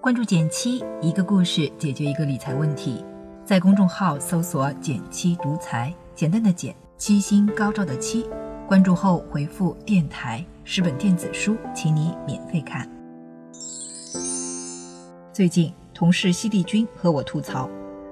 关注减七，一个故事解决一个理财问题。在公众号搜索“减七独裁，简单的减，七星高照的七。关注后回复“电台”十本电子书，请你免费看。最近同事犀利君和我吐槽，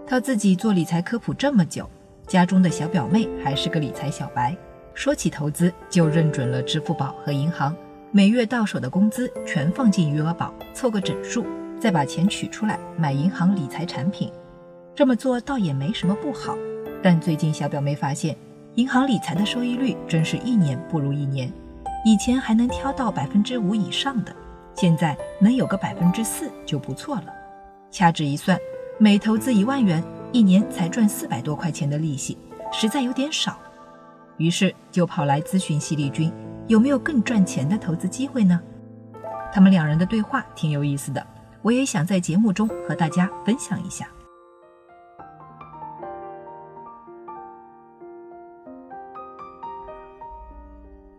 他自己做理财科普这么久，家中的小表妹还是个理财小白，说起投资就认准了支付宝和银行，每月到手的工资全放进余额宝，凑个整数。再把钱取出来买银行理财产品，这么做倒也没什么不好。但最近小表妹发现，银行理财的收益率真是一年不如一年。以前还能挑到百分之五以上的，现在能有个百分之四就不错了。掐指一算，每投资一万元，一年才赚四百多块钱的利息，实在有点少。于是就跑来咨询犀利君，有没有更赚钱的投资机会呢？他们两人的对话挺有意思的。我也想在节目中和大家分享一下。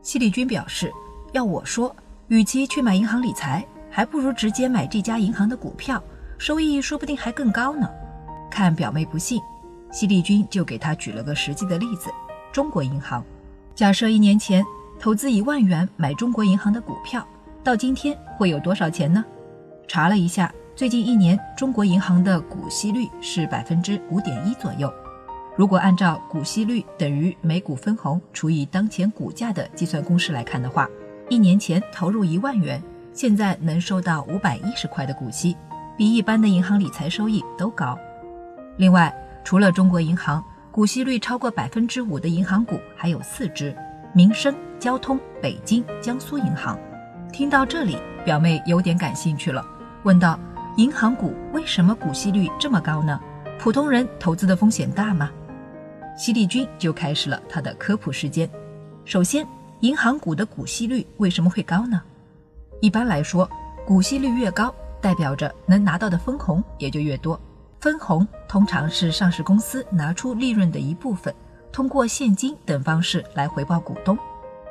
犀利君表示，要我说，与其去买银行理财，还不如直接买这家银行的股票，收益说不定还更高呢。看表妹不信，犀利君就给他举了个实际的例子：中国银行。假设一年前投资一万元买中国银行的股票，到今天会有多少钱呢？查了一下，最近一年中国银行的股息率是百分之五点一左右。如果按照股息率等于每股分红除以当前股价的计算公式来看的话，一年前投入一万元，现在能收到五百一十块的股息，比一般的银行理财收益都高。另外，除了中国银行，股息率超过百分之五的银行股还有四只：民生、交通、北京、江苏银行。听到这里，表妹有点感兴趣了。问道：“银行股为什么股息率这么高呢？普通人投资的风险大吗？”犀利君就开始了他的科普时间。首先，银行股的股息率为什么会高呢？一般来说，股息率越高，代表着能拿到的分红也就越多。分红通常是上市公司拿出利润的一部分，通过现金等方式来回报股东。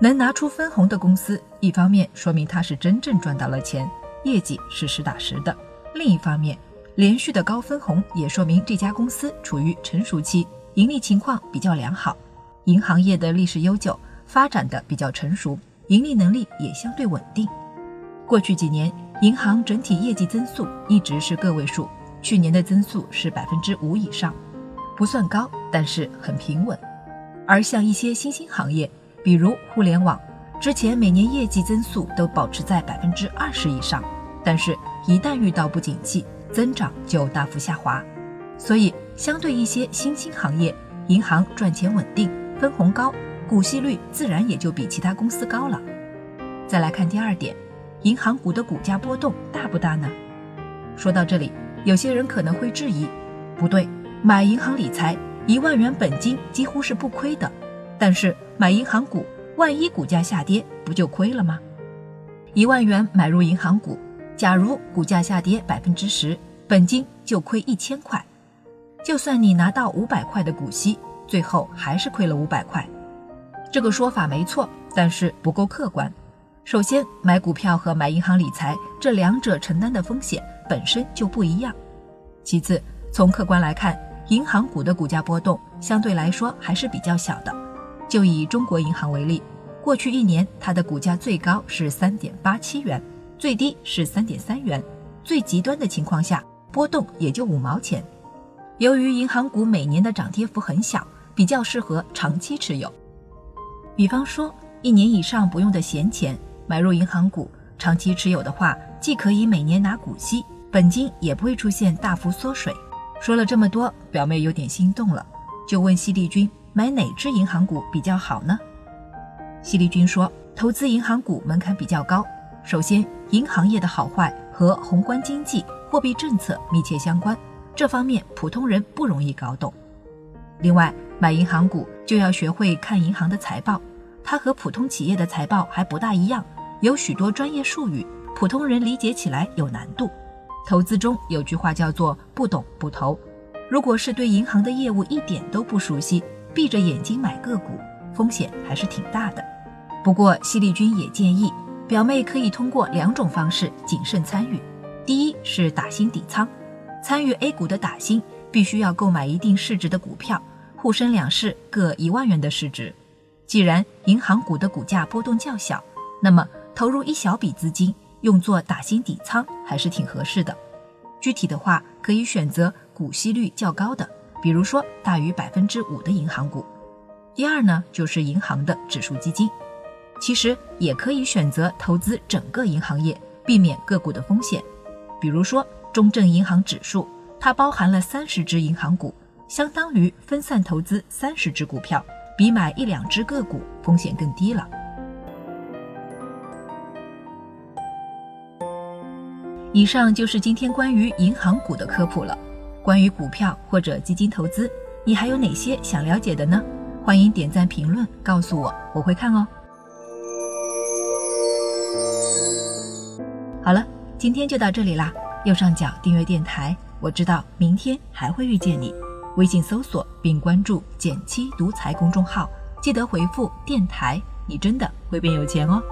能拿出分红的公司，一方面说明它是真正赚到了钱。业绩是实打实的。另一方面，连续的高分红也说明这家公司处于成熟期，盈利情况比较良好。银行业的历史悠久，发展的比较成熟，盈利能力也相对稳定。过去几年，银行整体业绩增速一直是个位数，去年的增速是百分之五以上，不算高，但是很平稳。而像一些新兴行业，比如互联网，之前每年业绩增速都保持在百分之二十以上。但是，一旦遇到不景气，增长就大幅下滑。所以，相对一些新兴行业，银行赚钱稳定，分红高，股息率自然也就比其他公司高了。再来看第二点，银行股的股价波动大不大呢？说到这里，有些人可能会质疑：不对，买银行理财一万元本金几乎是不亏的，但是买银行股，万一股价下跌，不就亏了吗？一万元买入银行股。假如股价下跌百分之十，本金就亏一千块。就算你拿到五百块的股息，最后还是亏了五百块。这个说法没错，但是不够客观。首先，买股票和买银行理财这两者承担的风险本身就不一样。其次，从客观来看，银行股的股价波动相对来说还是比较小的。就以中国银行为例，过去一年它的股价最高是三点八七元。最低是三点三元，最极端的情况下波动也就五毛钱。由于银行股每年的涨跌幅很小，比较适合长期持有。比方说，一年以上不用的闲钱买入银行股，长期持有的话，既可以每年拿股息，本金也不会出现大幅缩水。说了这么多，表妹有点心动了，就问犀利君买哪只银行股比较好呢？犀利君说，投资银行股门槛比较高。首先，银行业的好坏和宏观经济、货币政策密切相关，这方面普通人不容易搞懂。另外，买银行股就要学会看银行的财报，它和普通企业的财报还不大一样，有许多专业术语，普通人理解起来有难度。投资中有句话叫做“不懂不投”，如果是对银行的业务一点都不熟悉，闭着眼睛买个股，风险还是挺大的。不过犀利君也建议表妹可以通过两种方式谨慎参与。第一是打新底仓，参与 A 股的打新必须要购买一定市值的股票，沪深两市各一万元的市值。既然银行股的股价波动较小，那么投入一小笔资金用作打新底仓还是挺合适的。具体的话，可以选择股息率较高的，比如说大于百分之五的银行股。第二呢，就是银行的指数基金。其实也可以选择投资整个银行业，避免个股的风险。比如说中证银行指数，它包含了三十只银行股，相当于分散投资三十只股票，比买一两只个股风险更低了。以上就是今天关于银行股的科普了。关于股票或者基金投资，你还有哪些想了解的呢？欢迎点赞评论告诉我，我会看哦。好了，今天就到这里啦。右上角订阅电台，我知道明天还会遇见你。微信搜索并关注“减七独裁公众号，记得回复“电台”，你真的会变有钱哦。